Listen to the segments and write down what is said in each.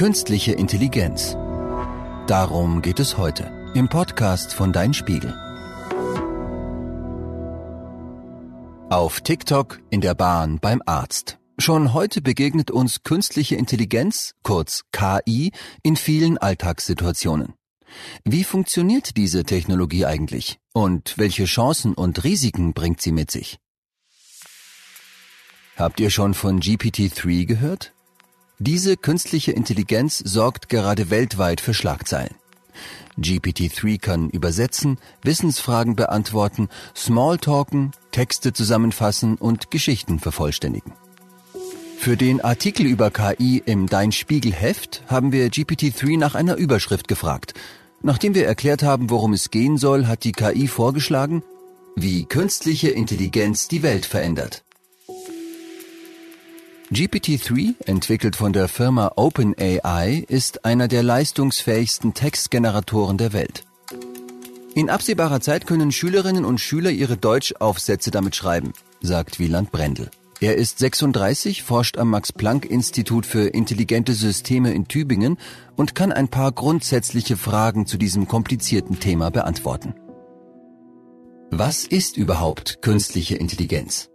Künstliche Intelligenz. Darum geht es heute im Podcast von Dein Spiegel. Auf TikTok, in der Bahn, beim Arzt. Schon heute begegnet uns künstliche Intelligenz, kurz KI, in vielen Alltagssituationen. Wie funktioniert diese Technologie eigentlich? Und welche Chancen und Risiken bringt sie mit sich? Habt ihr schon von GPT-3 gehört? Diese künstliche Intelligenz sorgt gerade weltweit für Schlagzeilen. GPT-3 kann übersetzen, Wissensfragen beantworten, Smalltalken, Texte zusammenfassen und Geschichten vervollständigen. Für den Artikel über KI im Dein Spiegel Heft haben wir GPT-3 nach einer Überschrift gefragt. Nachdem wir erklärt haben, worum es gehen soll, hat die KI vorgeschlagen, wie künstliche Intelligenz die Welt verändert. GPT-3, entwickelt von der Firma OpenAI, ist einer der leistungsfähigsten Textgeneratoren der Welt. In absehbarer Zeit können Schülerinnen und Schüler ihre Deutschaufsätze damit schreiben, sagt Wieland Brendel. Er ist 36, forscht am Max-Planck-Institut für intelligente Systeme in Tübingen und kann ein paar grundsätzliche Fragen zu diesem komplizierten Thema beantworten. Was ist überhaupt künstliche Intelligenz?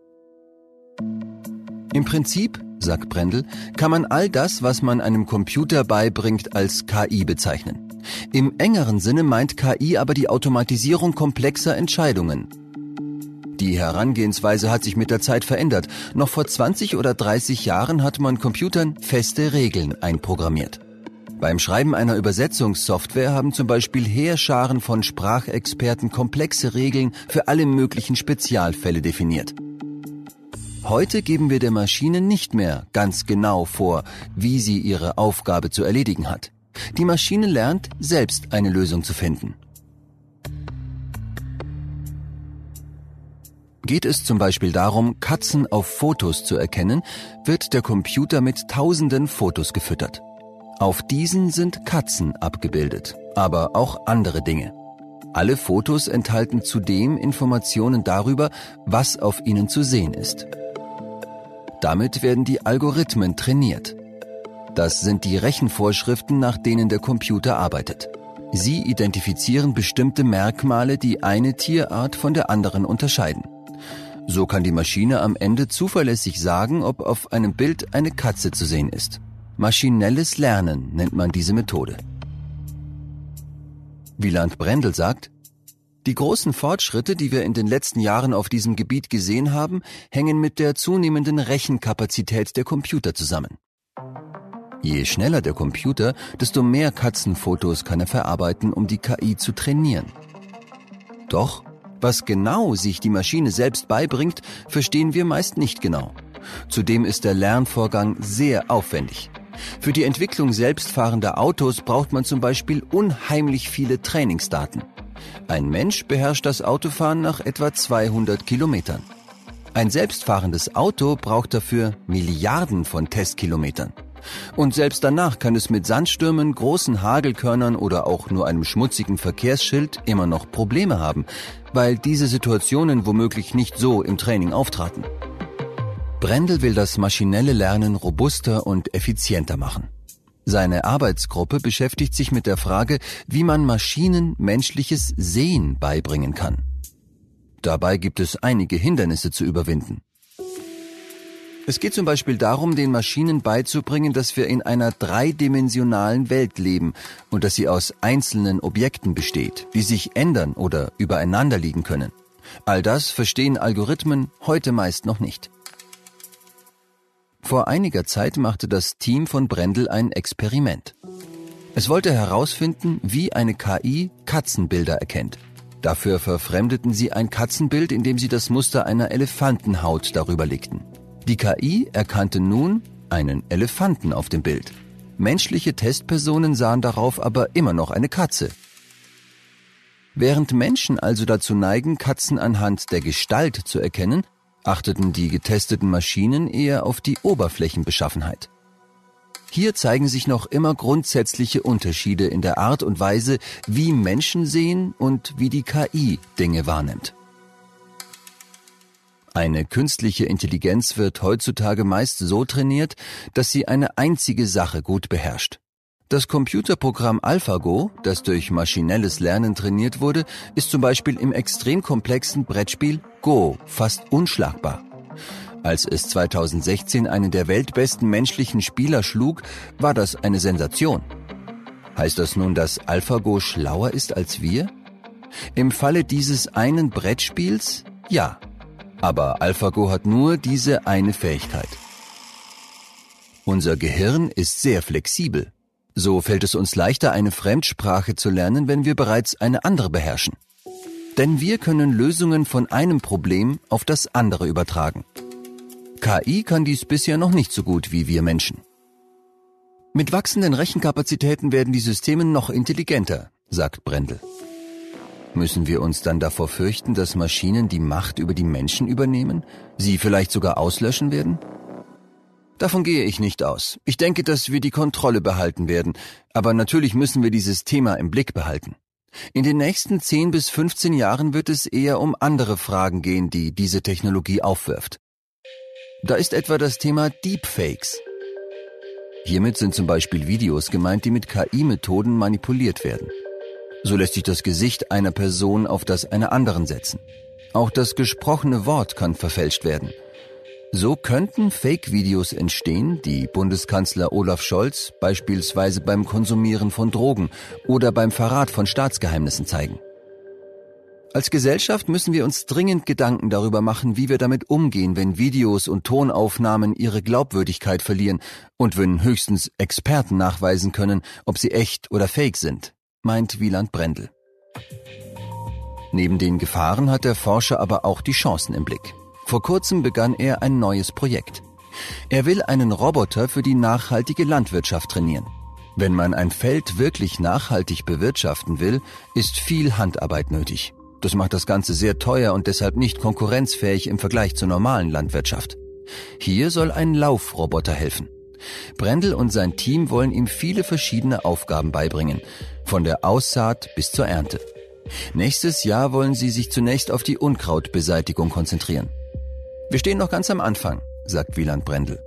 Im Prinzip sagt Brendel, kann man all das, was man einem Computer beibringt, als KI bezeichnen. Im engeren Sinne meint KI aber die Automatisierung komplexer Entscheidungen. Die Herangehensweise hat sich mit der Zeit verändert. Noch vor 20 oder 30 Jahren hat man Computern feste Regeln einprogrammiert. Beim Schreiben einer Übersetzungssoftware haben zum Beispiel Heerscharen von Sprachexperten komplexe Regeln für alle möglichen Spezialfälle definiert. Heute geben wir der Maschine nicht mehr ganz genau vor, wie sie ihre Aufgabe zu erledigen hat. Die Maschine lernt, selbst eine Lösung zu finden. Geht es zum Beispiel darum, Katzen auf Fotos zu erkennen, wird der Computer mit tausenden Fotos gefüttert. Auf diesen sind Katzen abgebildet, aber auch andere Dinge. Alle Fotos enthalten zudem Informationen darüber, was auf ihnen zu sehen ist. Damit werden die Algorithmen trainiert. Das sind die Rechenvorschriften, nach denen der Computer arbeitet. Sie identifizieren bestimmte Merkmale, die eine Tierart von der anderen unterscheiden. So kann die Maschine am Ende zuverlässig sagen, ob auf einem Bild eine Katze zu sehen ist. Maschinelles Lernen nennt man diese Methode. Wieland Brendel sagt, die großen Fortschritte, die wir in den letzten Jahren auf diesem Gebiet gesehen haben, hängen mit der zunehmenden Rechenkapazität der Computer zusammen. Je schneller der Computer, desto mehr Katzenfotos kann er verarbeiten, um die KI zu trainieren. Doch, was genau sich die Maschine selbst beibringt, verstehen wir meist nicht genau. Zudem ist der Lernvorgang sehr aufwendig. Für die Entwicklung selbstfahrender Autos braucht man zum Beispiel unheimlich viele Trainingsdaten. Ein Mensch beherrscht das Autofahren nach etwa 200 Kilometern. Ein selbstfahrendes Auto braucht dafür Milliarden von Testkilometern. Und selbst danach kann es mit Sandstürmen, großen Hagelkörnern oder auch nur einem schmutzigen Verkehrsschild immer noch Probleme haben, weil diese Situationen womöglich nicht so im Training auftraten. Brendel will das maschinelle Lernen robuster und effizienter machen. Seine Arbeitsgruppe beschäftigt sich mit der Frage, wie man Maschinen menschliches Sehen beibringen kann. Dabei gibt es einige Hindernisse zu überwinden. Es geht zum Beispiel darum, den Maschinen beizubringen, dass wir in einer dreidimensionalen Welt leben und dass sie aus einzelnen Objekten besteht, die sich ändern oder übereinander liegen können. All das verstehen Algorithmen heute meist noch nicht. Vor einiger Zeit machte das Team von Brendel ein Experiment. Es wollte herausfinden, wie eine KI Katzenbilder erkennt. Dafür verfremdeten sie ein Katzenbild, indem sie das Muster einer Elefantenhaut darüber legten. Die KI erkannte nun einen Elefanten auf dem Bild. Menschliche Testpersonen sahen darauf aber immer noch eine Katze. Während Menschen also dazu neigen, Katzen anhand der Gestalt zu erkennen, achteten die getesteten Maschinen eher auf die Oberflächenbeschaffenheit. Hier zeigen sich noch immer grundsätzliche Unterschiede in der Art und Weise, wie Menschen sehen und wie die KI Dinge wahrnimmt. Eine künstliche Intelligenz wird heutzutage meist so trainiert, dass sie eine einzige Sache gut beherrscht. Das Computerprogramm AlphaGo, das durch maschinelles Lernen trainiert wurde, ist zum Beispiel im extrem komplexen Brettspiel Go fast unschlagbar. Als es 2016 einen der weltbesten menschlichen Spieler schlug, war das eine Sensation. Heißt das nun, dass AlphaGo schlauer ist als wir? Im Falle dieses einen Brettspiels ja. Aber AlphaGo hat nur diese eine Fähigkeit. Unser Gehirn ist sehr flexibel. So fällt es uns leichter, eine Fremdsprache zu lernen, wenn wir bereits eine andere beherrschen. Denn wir können Lösungen von einem Problem auf das andere übertragen. KI kann dies bisher noch nicht so gut wie wir Menschen. Mit wachsenden Rechenkapazitäten werden die Systeme noch intelligenter, sagt Brendel. Müssen wir uns dann davor fürchten, dass Maschinen die Macht über die Menschen übernehmen, sie vielleicht sogar auslöschen werden? Davon gehe ich nicht aus. Ich denke, dass wir die Kontrolle behalten werden, aber natürlich müssen wir dieses Thema im Blick behalten. In den nächsten 10 bis 15 Jahren wird es eher um andere Fragen gehen, die diese Technologie aufwirft. Da ist etwa das Thema Deepfakes. Hiermit sind zum Beispiel Videos gemeint, die mit KI-Methoden manipuliert werden. So lässt sich das Gesicht einer Person auf das einer anderen setzen. Auch das gesprochene Wort kann verfälscht werden – so könnten Fake-Videos entstehen, die Bundeskanzler Olaf Scholz beispielsweise beim Konsumieren von Drogen oder beim Verrat von Staatsgeheimnissen zeigen. Als Gesellschaft müssen wir uns dringend Gedanken darüber machen, wie wir damit umgehen, wenn Videos und Tonaufnahmen ihre Glaubwürdigkeit verlieren und wenn höchstens Experten nachweisen können, ob sie echt oder fake sind, meint Wieland Brendel. Neben den Gefahren hat der Forscher aber auch die Chancen im Blick. Vor kurzem begann er ein neues Projekt. Er will einen Roboter für die nachhaltige Landwirtschaft trainieren. Wenn man ein Feld wirklich nachhaltig bewirtschaften will, ist viel Handarbeit nötig. Das macht das Ganze sehr teuer und deshalb nicht konkurrenzfähig im Vergleich zur normalen Landwirtschaft. Hier soll ein Laufroboter helfen. Brendel und sein Team wollen ihm viele verschiedene Aufgaben beibringen, von der Aussaat bis zur Ernte. Nächstes Jahr wollen sie sich zunächst auf die Unkrautbeseitigung konzentrieren. Wir stehen noch ganz am Anfang, sagt Wieland Brendel.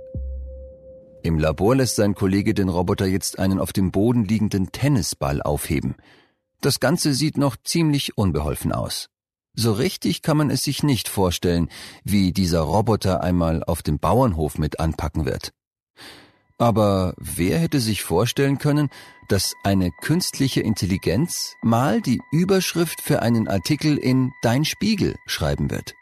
Im Labor lässt sein Kollege den Roboter jetzt einen auf dem Boden liegenden Tennisball aufheben. Das Ganze sieht noch ziemlich unbeholfen aus. So richtig kann man es sich nicht vorstellen, wie dieser Roboter einmal auf dem Bauernhof mit anpacken wird. Aber wer hätte sich vorstellen können, dass eine künstliche Intelligenz mal die Überschrift für einen Artikel in Dein Spiegel schreiben wird?